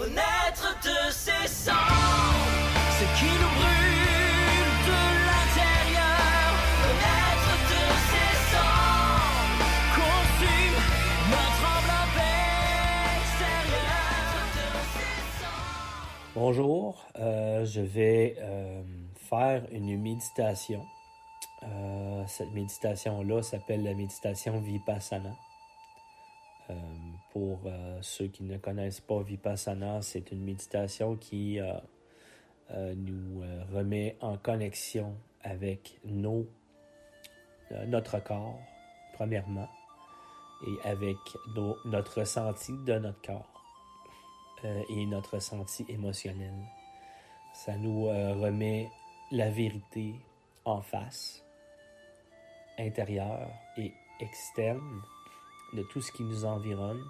Renaître de ses cendres, ce qui nous brûle de l'intérieur. Renaître de ses cendres, consume notre enveloppe extérieure. Bonjour, euh, je vais euh, faire une méditation. Euh, cette méditation-là s'appelle la méditation Vipassana. Euh, pour euh, ceux qui ne connaissent pas Vipassana, c'est une méditation qui euh, euh, nous remet en connexion avec nos, notre corps, premièrement, et avec notre ressenti de notre corps et notre ressenti émotionnel. Ça nous remet la vérité en face, intérieure et externe, de tout ce qui nous environne,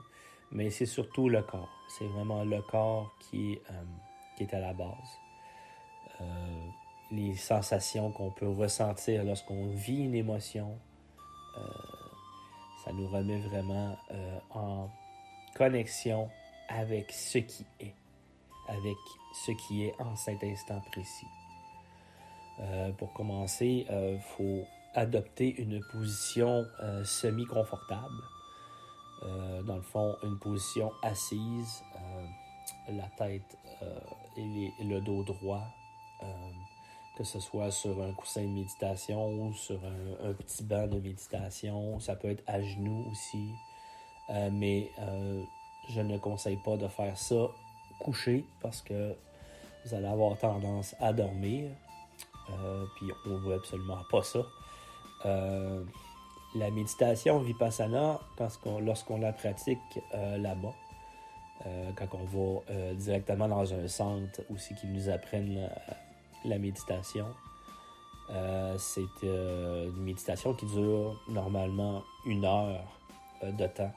mais c'est surtout le corps. C'est vraiment le corps qui, euh, est à la base. Euh, les sensations qu'on peut ressentir lorsqu'on vit une émotion, euh, ça nous remet vraiment en connexion avec ce qui est, avec ce qui est en cet instant précis. Pour commencer, il faut adopter une position semi-confortable. Euh, dans le fond, une position assise, euh, la tête euh, et, le dos droit, que ce soit sur un coussin de méditation ou sur un, petit banc de méditation. Ça peut être à genoux aussi. Mais je ne conseille pas de faire ça couché parce que vous allez avoir tendance à dormir. Puis on veut absolument pas ça. La méditation vipassana, lorsqu'on la pratique euh, là-bas, euh, quand on va euh, directement dans un centre aussi qui nous apprennent la, méditation, c'est une méditation qui dure normalement une heure de temps.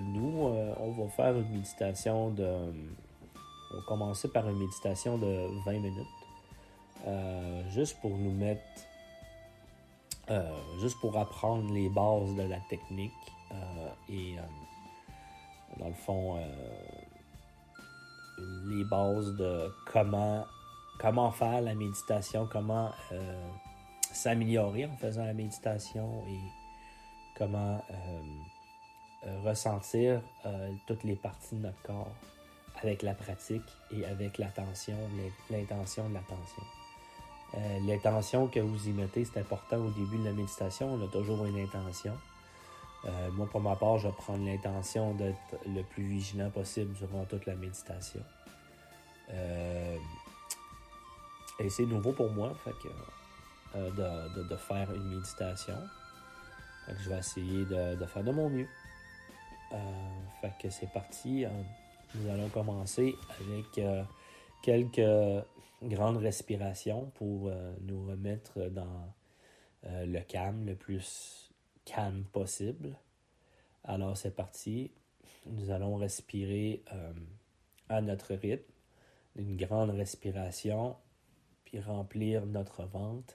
Nous, on va faire une méditation de. On va commencer par une méditation de 20 minutes. juste pour nous mettre. Euh, juste pour apprendre les bases de la technique. euh, et euh, dans le fond, les bases de comment, comment faire la méditation, comment s'améliorer en faisant la méditation et comment ressentir toutes les parties de notre corps avec la pratique et avec l'attention, l'in- l'intention de l'attention. Euh, l'intention que vous y mettez, c'est important au début de la méditation. On a toujours une intention. Euh, moi, pour ma part, je vais prendre l'intention d'être le plus vigilant possible durant toute la méditation. Euh, et c'est nouveau pour moi, fait que, de, de- faire une méditation. Fait que je vais essayer de, de faire de mon mieux. Fait que c'est parti. Nous allons commencer avec quelques grandes respirations pour euh, nous remettre dans euh, le calme, le plus calme possible. Alors c'est parti. Nous allons respirer euh, à notre rythme, une grande respiration, puis remplir notre ventre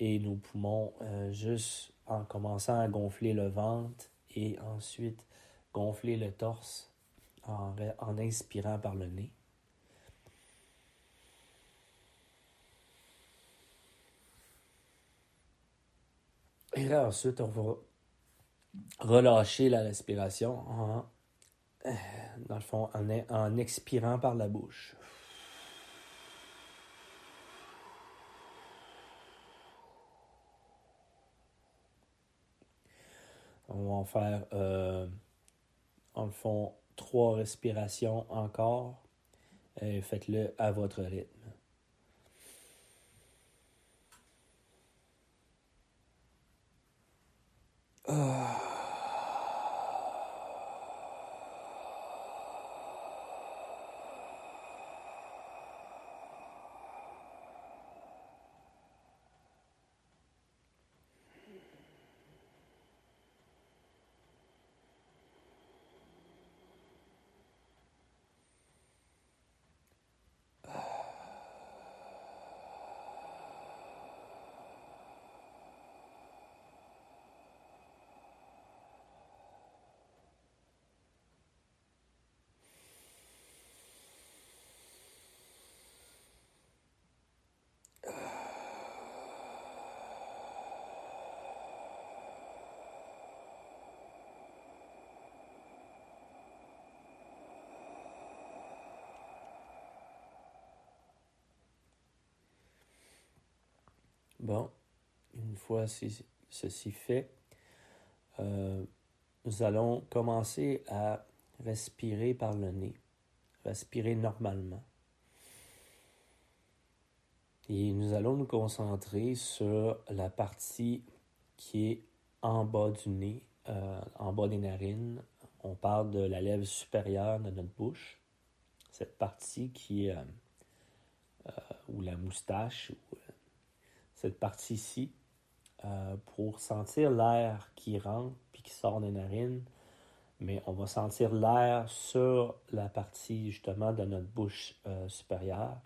et nos poumons juste en commençant à gonfler le ventre et ensuite gonfler le torse en inspirant par le nez. Ensuite, on va relâcher la respiration en, euh, dans en, expirant par la bouche. On va en faire, euh, en trois respirations encore. Et faites-le à votre rythme. Uh. Bon, une fois ceci fait, euh, nous allons commencer à respirer par le nez, respirer normalement. Et nous allons nous concentrer sur la partie qui est en bas du nez, euh, en bas des narines. On parle de la lèvre supérieure de notre bouche. Cette partie qui est, euh, euh, ou la moustache, ou, cette partie-ci, pour sentir l'air qui rentre puis qui sort des narines. Mais on va sentir l'air sur la partie justement de notre bouche supérieure.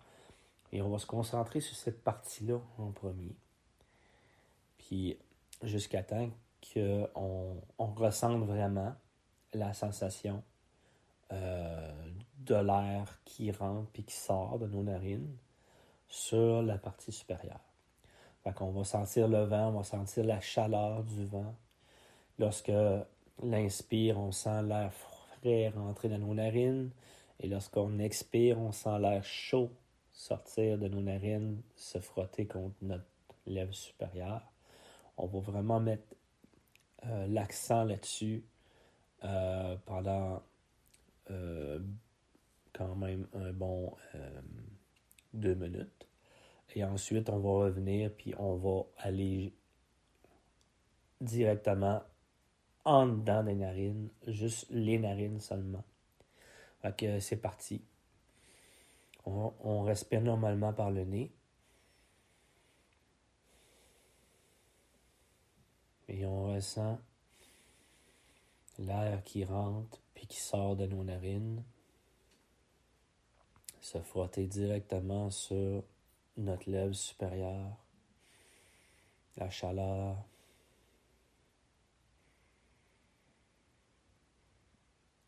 Et on va se concentrer sur cette partie-là en premier. Puis jusqu'à temps qu'on on ressente vraiment la sensation euh, de l'air qui rentre et qui sort de nos narines sur la partie supérieure. Fait qu'on va sentir le vent, on va sentir la chaleur du vent. Lorsque l'inspire, on sent l'air frais rentrer dans nos narines. Et lorsqu'on expire, on sent l'air chaud sortir de nos narines, se frotter contre notre lèvre supérieure. On va vraiment mettre euh, l'accent là-dessus euh, pendant euh, quand même un bon deux minutes. Et ensuite, on va revenir, puis on va aller directement en dedans des narines, juste les narines seulement. Fait que c'est parti. On, respire normalement par le nez. Et on ressent l'air qui rentre puis qui sort de nos narines se frotter directement sur notre lèvre supérieure, la chaleur.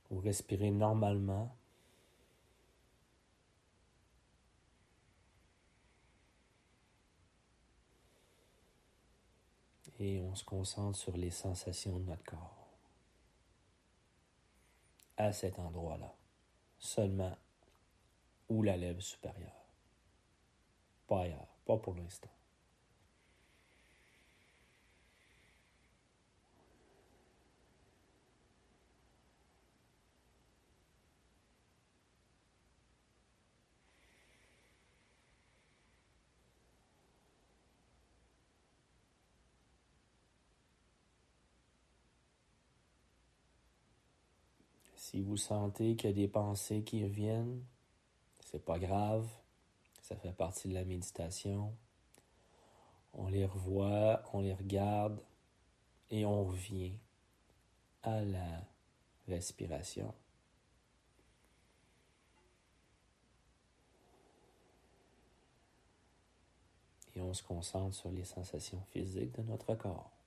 Vous respirez normalement. et on se concentre sur les sensations de notre corps. À cet endroit-là, seulement où la lèvre supérieure. Pas pas pour l'instant. Si vous sentez qu'il y a des pensées qui reviennent, c'est pas grave, ça fait partie de la méditation. On les revoit, on les regarde et on revient à la respiration. Et on se concentre sur les sensations physiques de notre corps.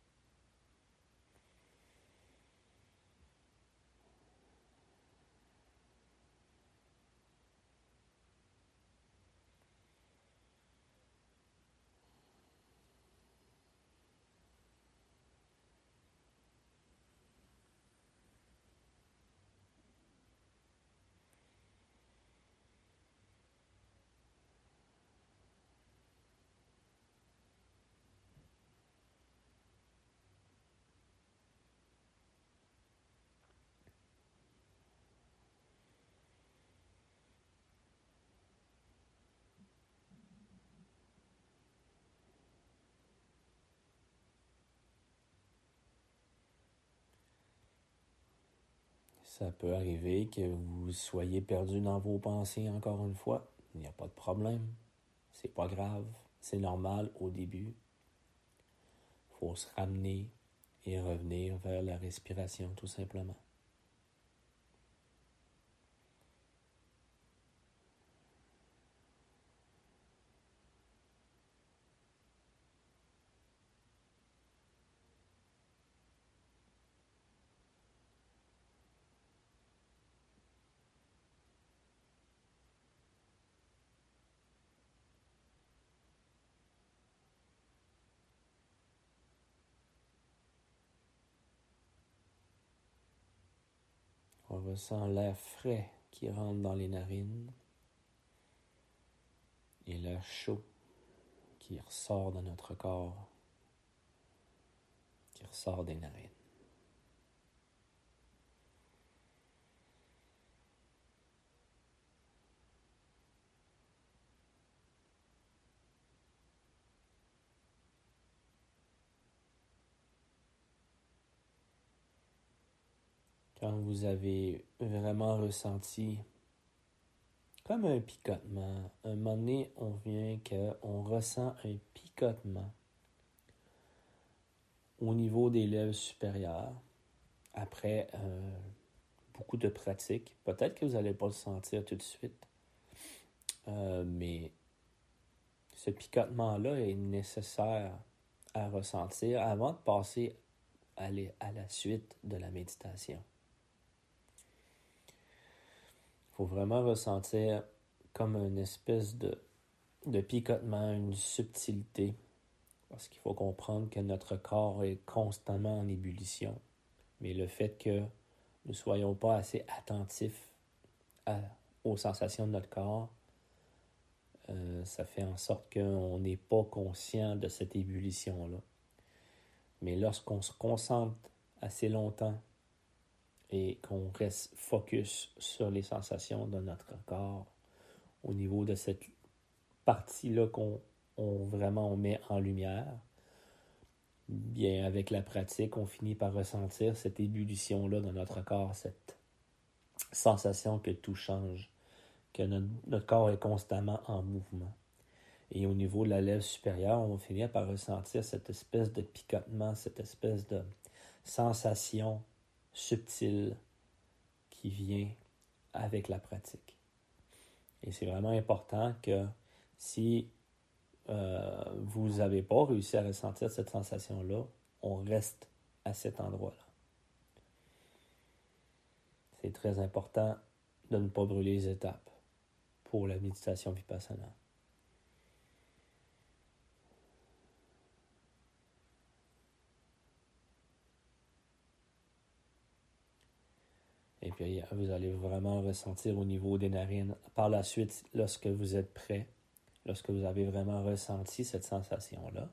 Ça peut arriver que vous soyez perdu dans vos pensées encore une fois. Il n'y a pas de problème. C'est pas grave. C'est normal au début. Il faut se ramener et revenir vers la respiration tout simplement. Ressent l'air frais qui rentre dans les narines et l'air chaud qui ressort de notre corps, qui ressort des narines. Quand vous avez vraiment ressenti comme un picotement, un moment donné, on vient qu'on ressent un picotement au niveau des lèvres supérieures après euh, beaucoup de pratique. Peut-être que vous n'allez pas le sentir tout de suite, euh, mais ce picotement-là est nécessaire à ressentir avant de passer à, à la suite de la méditation faut vraiment ressentir comme une espèce de, picotement, une subtilité. Parce qu'il faut comprendre que notre corps est constamment en ébullition. Mais le fait que nous ne soyons pas assez attentifs aux sensations de notre corps, euh, ça fait en sorte qu'on n'est pas conscient de cette ébullition-là. Mais lorsqu'on se concentre assez longtemps et qu'on reste focus sur les sensations de notre corps au niveau de cette partie-là qu'on vraiment met en lumière. Bien, avec la pratique, on finit par ressentir cette ébullition-là dans notre corps, cette sensation que tout change, que notre, notre, corps est constamment en mouvement. Et au niveau de la lèvre supérieure, on finit par ressentir cette espèce de picotement, cette espèce de sensation subtil qui vient avec la pratique. Et c'est vraiment important que si euh, vous n'avez pas réussi à ressentir cette sensation-là, on reste à cet endroit-là. C'est très important de ne pas brûler les étapes pour la méditation vipassana. Et puis, vous allez vraiment ressentir au niveau des narines. Par la suite, lorsque vous êtes prêt, lorsque vous avez vraiment ressenti cette sensation-là,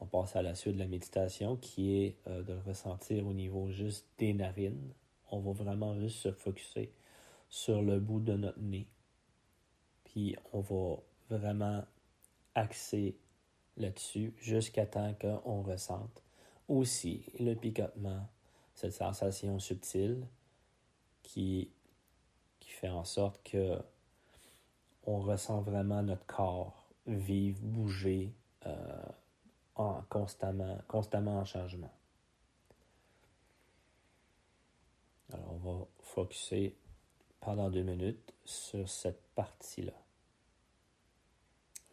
on passe à la suite de la méditation qui est euh, de ressentir au niveau juste des narines. On va vraiment juste se focuser sur le bout de notre nez. Puis on va vraiment axer là-dessus jusqu'à temps qu'on ressente aussi le picotement, cette sensation subtile qui, fait en sorte que on ressent vraiment notre corps vivre, bouger euh, en constamment, constamment en changement. Alors, on va focuser pendant deux minutes sur cette partie-là.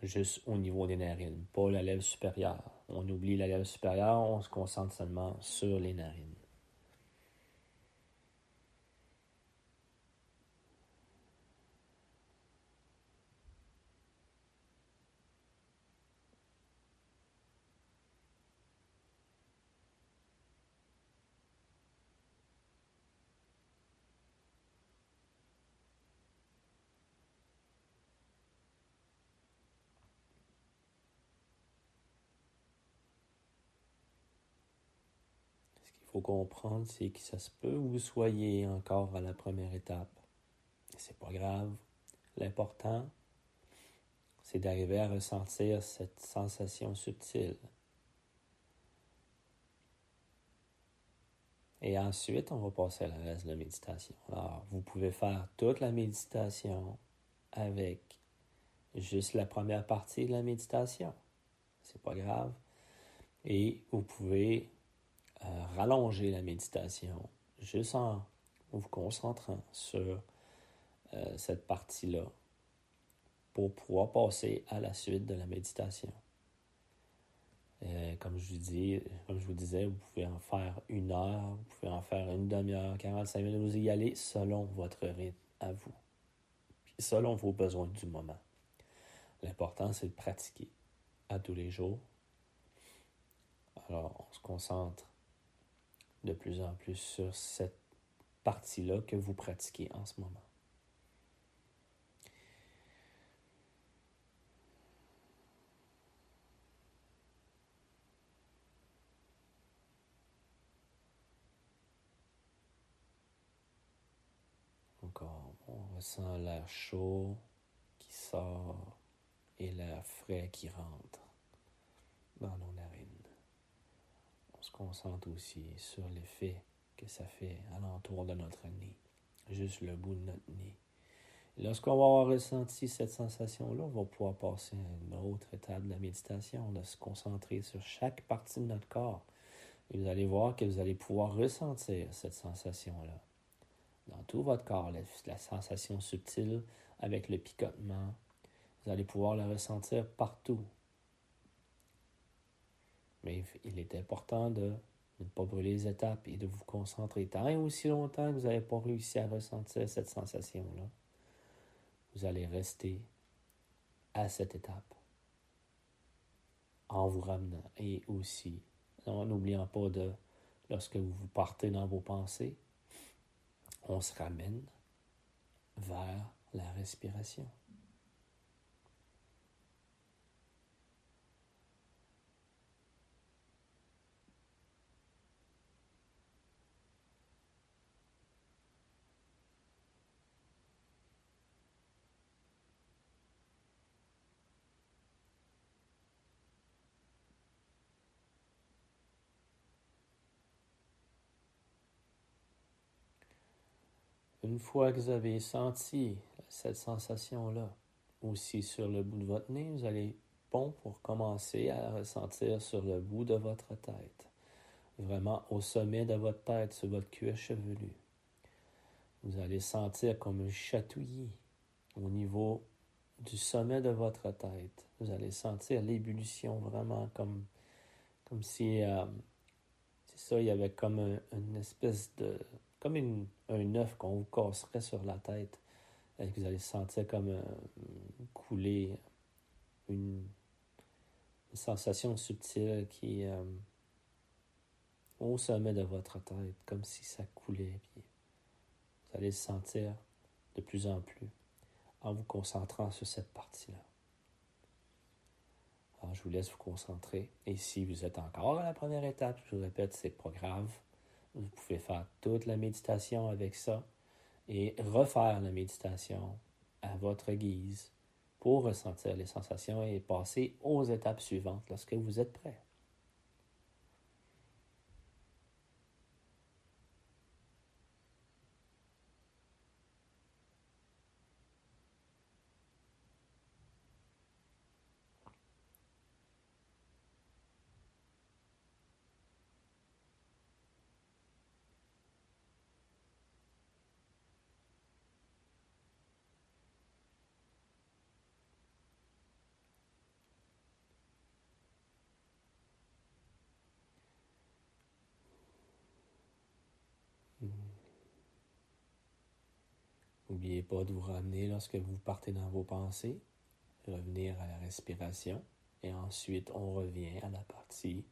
Juste au niveau des narines, pas la lèvre supérieure. On oublie la lèvre supérieure, on se concentre seulement sur les narines. Faut comprendre, c'est que ça se peut que vous soyez encore à la première étape. C'est pas grave. L'important, c'est d'arriver à ressentir cette sensation subtile. Et ensuite, on va passer à la reste de la méditation. Alors, vous pouvez faire toute la méditation avec juste la première partie de la méditation. C'est pas grave. Et vous pouvez rallonger la méditation juste en vous concentrant sur euh, cette partie-là pour pouvoir passer à la suite de la méditation. Euh, comme, je vous disais, vous pouvez en faire une heure, vous pouvez en faire une demi-heure, 45 minutes, vous y allez selon votre rythme à vous, selon vos besoins du moment. L'important, c'est de pratiquer à tous les jours. Alors, on se concentre de plus en plus sur cette partie-là que vous pratiquez en ce moment. Encore, on ressent l'air chaud qui sort et l'air frais qui rentre dans nos narines. Concentre aussi sur l'effet que ça fait alentour de notre nez, juste le bout de notre nez. Lorsqu'on va avoir ressenti cette sensation-là, on va pouvoir passer à une autre étape de la méditation, de se concentrer sur chaque partie de notre corps. Et vous allez voir que vous allez pouvoir ressentir cette sensation-là. Dans tout votre corps, la, sensation subtile avec le picotement, vous allez pouvoir la ressentir partout. Mais il est important de ne pas brûler les étapes et de vous concentrer tant et aussi longtemps que vous n'avez pas réussi à ressentir cette sensation-là vous allez rester à cette étape en vous ramenant et aussi en n'oubliant pas de lorsque vous partez dans vos pensées, on se ramène vers la respiration. Une fois que vous avez senti cette sensation-là, aussi sur le bout de votre nez, vous allez, bon, pour commencer à ressentir sur le bout de votre tête, vraiment au sommet de votre tête, sur votre cuir chevelu. Vous allez sentir comme un chatouillis au niveau du sommet de votre tête. Vous allez sentir l'ébullition vraiment comme, comme si, euh, c'est ça, il y avait comme un, une espèce de comme une, un œuf qu'on vous casserait sur la tête. Et que vous allez sentir comme euh, couler une, sensation subtile qui euh, au sommet de votre tête, comme si ça coulait. Vous allez le sentir de plus en plus en vous concentrant sur cette partie-là. Alors, je vous laisse vous concentrer. Et si vous êtes encore à la première étape, je vous répète, c'est pas grave. Vous pouvez faire toute la méditation avec ça et refaire la méditation à votre guise pour ressentir les sensations et passer aux étapes suivantes lorsque vous êtes prêt. N'oubliez pas de vous ramener lorsque vous partez dans vos pensées, revenir à la respiration, et ensuite on revient à la partie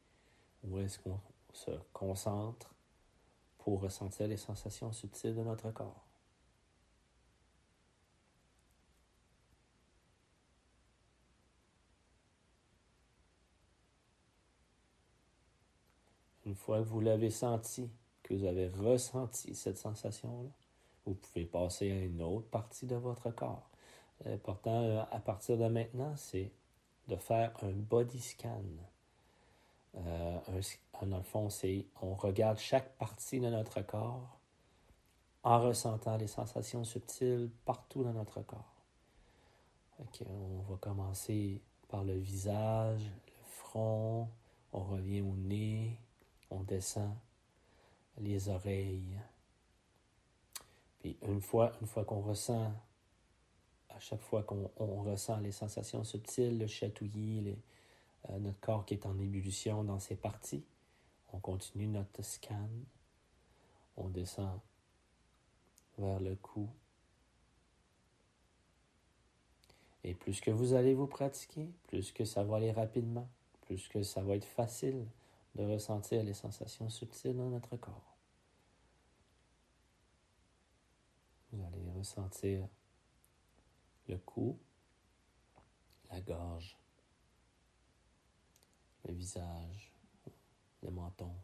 où est-ce qu'on se concentre pour ressentir les sensations subtiles de notre corps. Une fois que vous l'avez senti, que vous avez ressenti cette sensation-là, vous pouvez passer à une autre partie de votre corps. L'important euh, à partir de maintenant, c'est de faire un body scan. Euh, dans le fond, c'est on regarde chaque partie de notre corps en ressentant les sensations subtiles partout dans notre corps. on va commencer par le visage, le front, on revient au nez, on descend les oreilles, puis une fois, qu'on ressent, à chaque fois qu'on ressent les sensations subtiles, le chatouillis, euh, notre corps qui est en ébullition dans ses parties, on continue notre scan. On descend vers le cou. Et plus que vous allez vous pratiquer, plus que ça va aller rapidement, plus que ça va être facile de ressentir les sensations subtiles dans notre corps. Vous allez ressentir le cou, la gorge, le visage, le menton.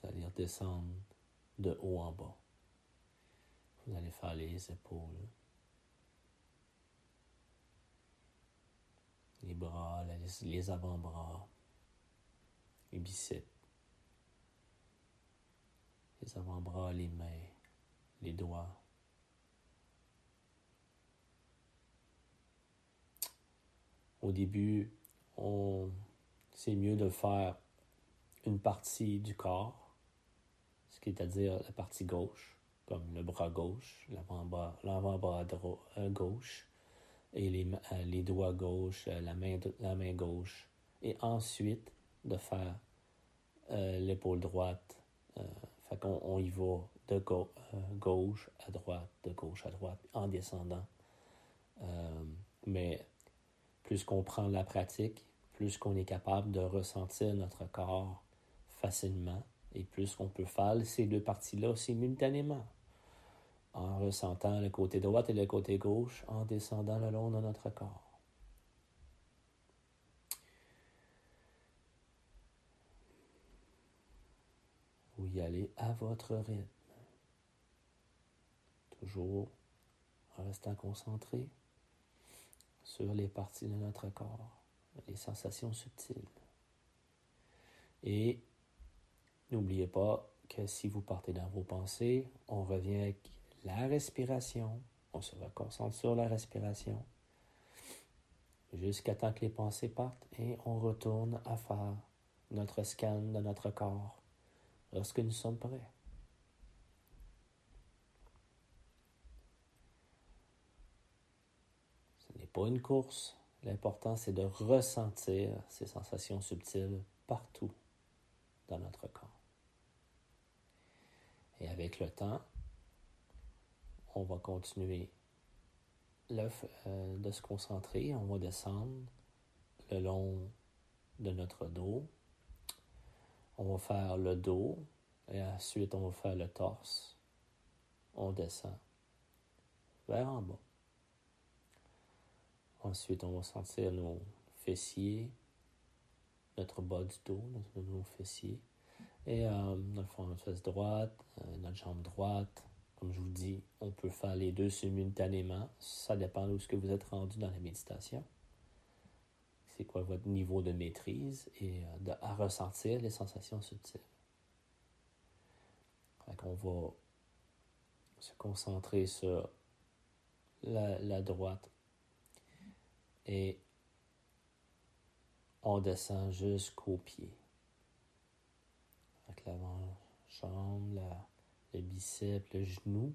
Vous allez redescendre de haut en bas. Vous allez faire les épaules, les bras, les, avant-bras, les biceps, les avant-bras, les mains, les doigts. Au début, on, c'est mieux de faire une partie du corps, ce qui est à dire la partie gauche, comme le bras gauche, l'avant-bras, l'avant-bras euh, gauche, et les, euh, les doigts gauche, euh, la main, la main gauche, et ensuite de faire l'épaule droite. Fait qu'on on y va de euh, gauche à droite, de gauche à droite, en descendant. Euh, mais plus qu'on prend la pratique, plus qu'on est capable de ressentir notre corps facilement et plus qu'on peut faire ces deux parties-là simultanément en ressentant le côté droit et le côté gauche en descendant le long de notre corps. Vous y allez à votre rythme. Toujours en restant concentré sur les parties de notre corps, les sensations subtiles. Et n'oubliez pas que si vous partez dans vos pensées, on revient avec la respiration, on se concentre sur la respiration jusqu'à temps que les pensées partent et on retourne à faire notre scan de notre corps lorsque nous sommes prêts. Pas une course. L'important, c'est de ressentir ces sensations subtiles partout dans notre corps. Et avec le temps, on va continuer euh, de se concentrer. On va descendre le long de notre dos. On va faire le dos et ensuite on va faire le torse. On descend vers en bas. Ensuite, on va sentir nos fessiers, notre bas du dos, nos, fessiers. Et euh, notre fesse droite, euh, notre jambe droite. Comme je vous dis, on peut faire les deux simultanément. Ça dépend de ce que vous êtes rendu dans la méditation. C'est quoi votre niveau de maîtrise et euh, de, à ressentir les sensations subtiles. Qu'on va se concentrer sur la droite et on descend jusqu'au pied. Avec l'avant-jambe, la- le biceps, le genou.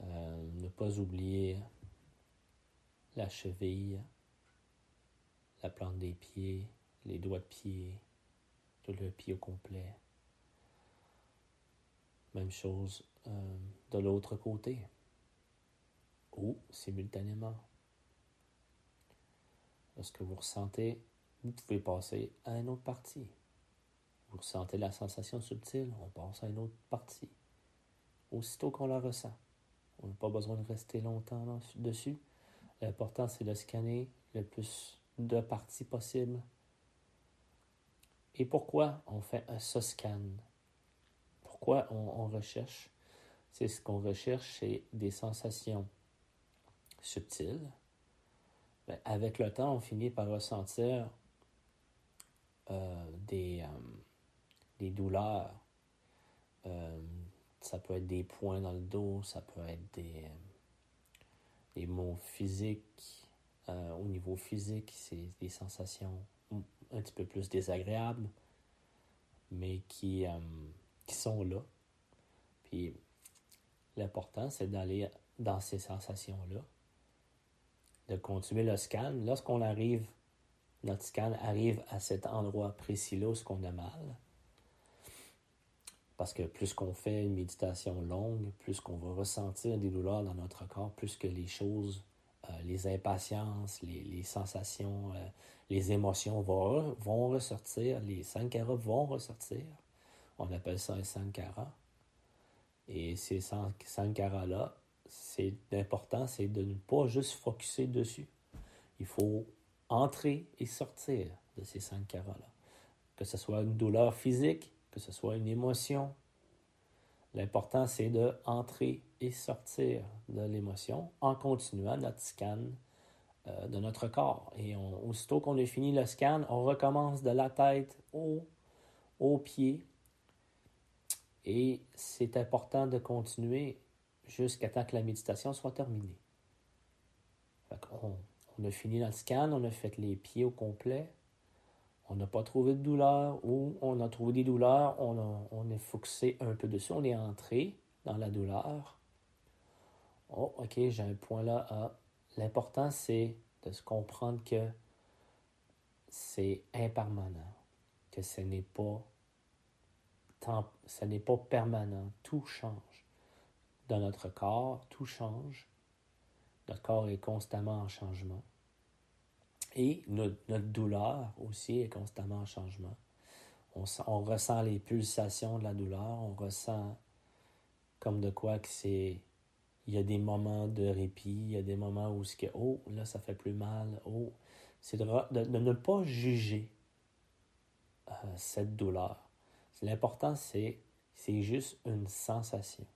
Euh, ne pas oublier la cheville, la plante des pieds, les doigts de pied, tout le pied au complet. Même chose euh, de l'autre côté. Ou simultanément. Lorsque vous ressentez, vous pouvez passer à une autre partie? Vous ressentez la sensation subtile, on passe à une autre partie. Aussitôt qu'on la ressent. On n'a pas besoin de rester longtemps dessus. L'important, c'est de scanner le plus de parties possible. Et pourquoi on fait un ce scan? Pourquoi on, on recherche? C'est ce qu'on recherche, c'est des sensations subtiles. Ben, avec le temps, on finit par ressentir euh, des, euh, des douleurs. Euh, ça peut être des points dans le dos, ça peut être des, des maux physiques. Au niveau physique, c'est des sensations un petit peu plus désagréables, mais qui, qui sont là. Puis l'important, c'est d'aller dans ces sensations-là, de continuer le scan. Lorsqu'on arrive, notre scan arrive à cet endroit précis-là où on a mal. Parce que plus qu'on fait une méditation longue, plus qu'on va ressentir des douleurs dans notre corps, plus que les choses, euh, les impatiences, les, sensations, euh, les émotions vont, vont ressortir, les sankaras vont ressortir. On appelle ça un sankara. Et ces san- sankaras-là, c'est important, c'est de ne pas juste focuser dessus. Il faut entrer et sortir de ces sankaras-là. Que ce soit une douleur physique, que ce soit une émotion, L'important, c'est de entrer et sortir de l'émotion en continuant notre scan euh, de notre corps. Et aussitôt qu'on a fini le scan, on recommence de la tête au, au pied. Et c'est important de continuer jusqu'à temps que la méditation soit terminée. on, on a fini notre scan, on a fait les pieds au complet on n'a pas trouvé de douleur ou on a trouvé des douleurs, on, est focusé un peu dessus, on est entré dans la douleur. Oh, ok, j'ai un point là. Ah. L'important, c'est de se comprendre que c'est impermanent, que ce n'est pas ce n'est pas permanent, tout change. Dans notre corps, tout change. Notre corps est constamment en changement. Et notre, douleur aussi est constamment en changement. On, ressent les pulsations de la douleur, on ressent comme de quoi que c'est. Il y a des moments de répit, il y a des moments où ce que, oh, là, ça fait plus mal, oh. C'est de, ne pas juger euh, cette douleur. L'important, c'est, c'est juste une sensation.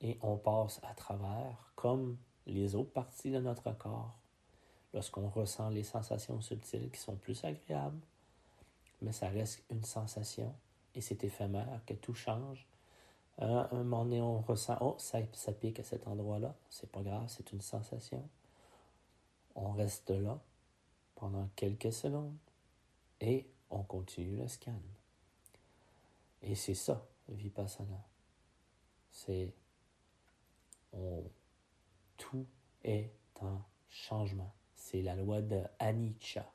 Et on passe à travers, comme les autres parties de notre corps, lorsqu'on ressent les sensations subtiles qui sont plus agréables, mais ça reste une sensation et c'est éphémère, que tout change. un moment donné, on ressent, oh, ça, ça pique à cet endroit-là, c'est pas grave, c'est une sensation. On reste là pendant quelques secondes et on continue le scan. Et c'est ça, Vipassana. C'est tout est en changement c'est la loi de Anicca.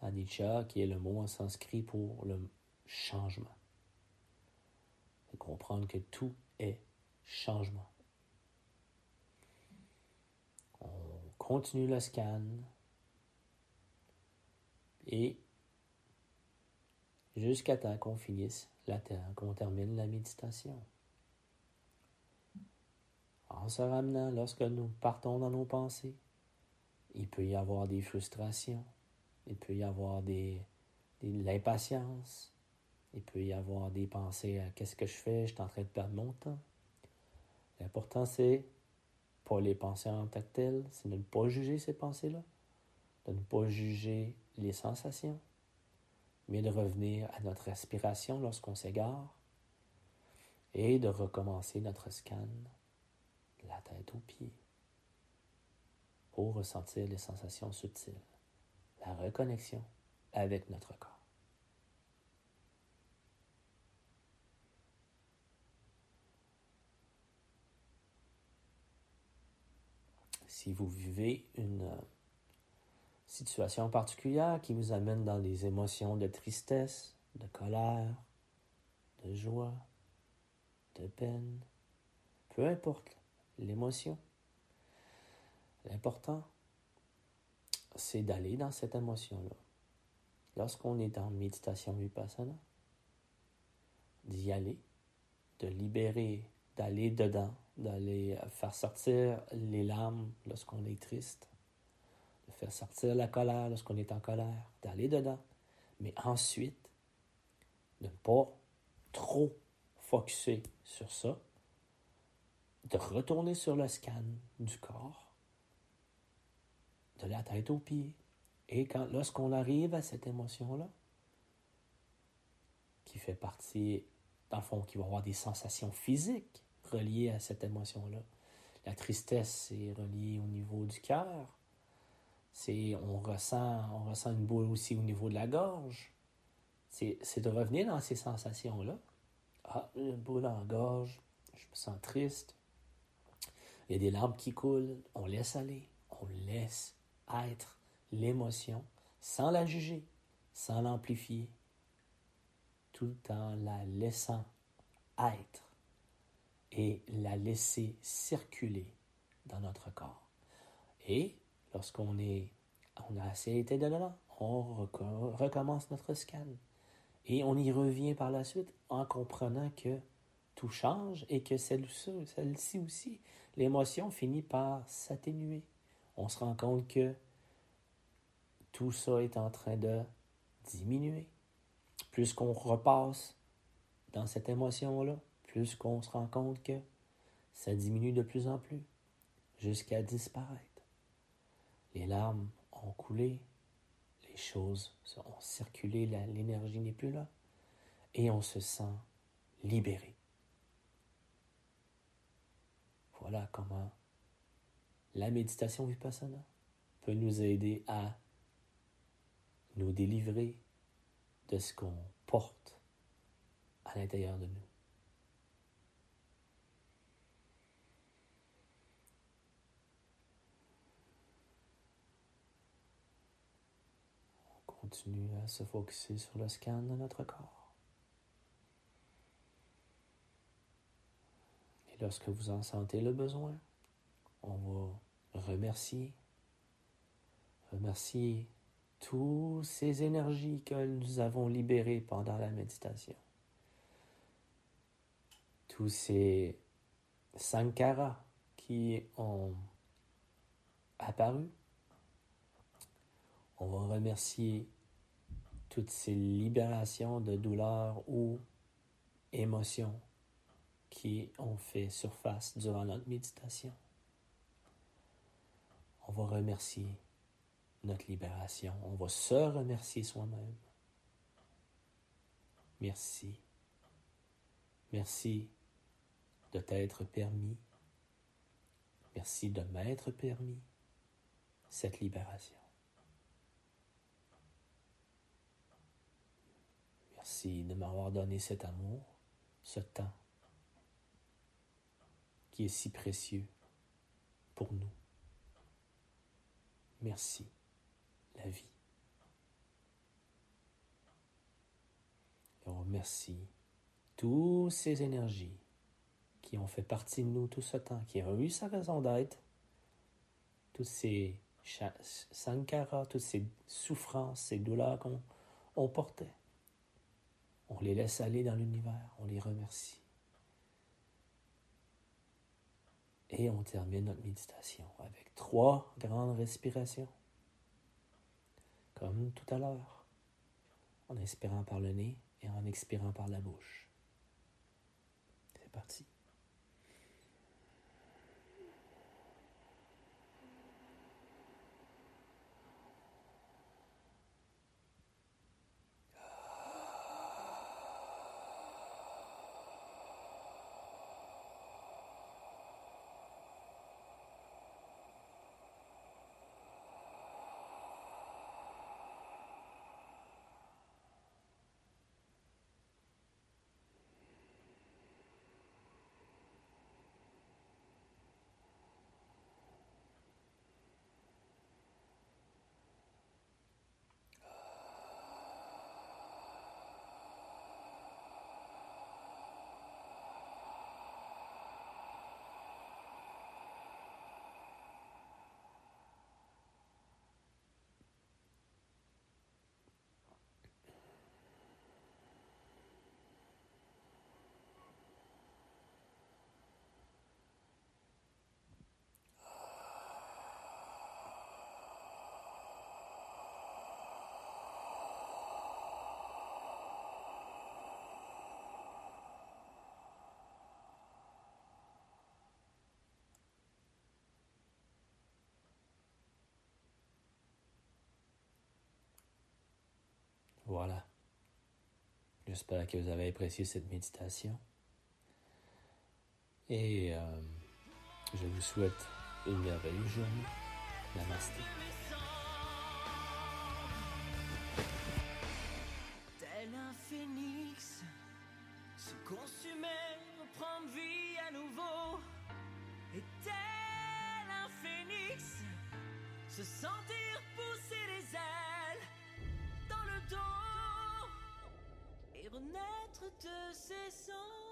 Anicca, qui est le mot en sanskrit pour le changement. Comprendre que tout est changement. On continue le scan et jusqu'à temps qu'on finisse la terre, qu'on termine la méditation. En se ramenant lorsque nous partons dans nos pensées, il peut y avoir des frustrations, il peut y avoir de l'impatience, il peut y avoir des pensées à qu'est-ce que je fais, je suis en train de perdre mon temps. L'important, c'est pas les pensées en tant que telles, c'est de ne pas juger ces pensées-là, de ne pas juger les sensations, mais de revenir à notre respiration lorsqu'on s'égare et de recommencer notre scan la tête aux pieds pour ressentir les sensations subtiles, la reconnexion avec notre corps. Si vous vivez une situation particulière qui vous amène dans des émotions de tristesse, de colère, de joie, de peine, peu importe l'émotion, L'important, c'est d'aller dans cette émotion-là. Lorsqu'on est en méditation vipassana, d'y aller, de libérer, d'aller dedans, d'aller faire sortir les larmes lorsqu'on est triste, de faire sortir la colère lorsqu'on est en colère, d'aller dedans. Mais ensuite, de ne pas trop focuser sur ça, de retourner sur le scan du corps de la tête aux pieds. Et lorsqu'on arrive à cette émotion-là, qui fait partie, dans le fond, qui va avoir des sensations physiques reliées à cette émotion-là. La tristesse, c'est relié au niveau du cœur. C'est, on ressent, on ressent une boule aussi au niveau de la gorge. C'est, c'est de revenir dans ces sensations-là. Ah, une boule en gorge, je me sens triste. Il y a des larmes qui coulent, on laisse aller, on laisse être l'émotion sans la juger, sans l'amplifier, tout en la laissant être et la laisser circuler dans notre corps. Et lorsqu'on est, on a assez été de là, on recommence notre scan. Et on y revient par la suite en comprenant que tout change et que celle-ci aussi, l'émotion finit par s'atténuer on se rend compte que tout ça est en train de diminuer. Plus qu'on repasse dans cette émotion-là, plus qu'on se rend compte que ça diminue de plus en plus, jusqu'à disparaître. Les larmes ont coulé, les choses ont circulé, l'énergie n'est plus là, et on se sent libéré. Voilà comment la méditation vipassana peut nous aider à nous délivrer de ce qu'on porte à l'intérieur de nous. On continue à se focuser sur le scan de notre corps. Lorsque vous en sentez le besoin, on va remercier, remercier toutes ces énergies que nous avons libérées pendant la méditation. Tous ces sankaras qui ont apparu. On va remercier toutes ces libérations de douleurs ou émotions qui ont fait surface durant notre méditation. On va remercier notre libération. On va se remercier soi-même. Merci. Merci de t'être permis. Merci de m'être permis cette libération. Merci de m'avoir donné cet amour, ce temps qui est si précieux pour nous. Merci la vie. Et on remercie toutes ces énergies qui ont fait partie de nous tout ce temps, qui ont eu sa raison d'être, toutes ces sankaras, toutes ces souffrances, ces douleurs qu'on portait. On les laisse aller dans l'univers, on les remercie. Et on termine notre méditation avec trois grandes respirations comme tout à l'heure, en inspirant par le nez et en expirant par la bouche. C'est parti. Voilà. J'espère que vous avez apprécié cette méditation. Et euh, je vous souhaite une merveilleuse journée. Namaste. Tel un phénix, se consumer, reprendre vie à nouveau. Et tel un phénix, se sentir renaître de ses cendres.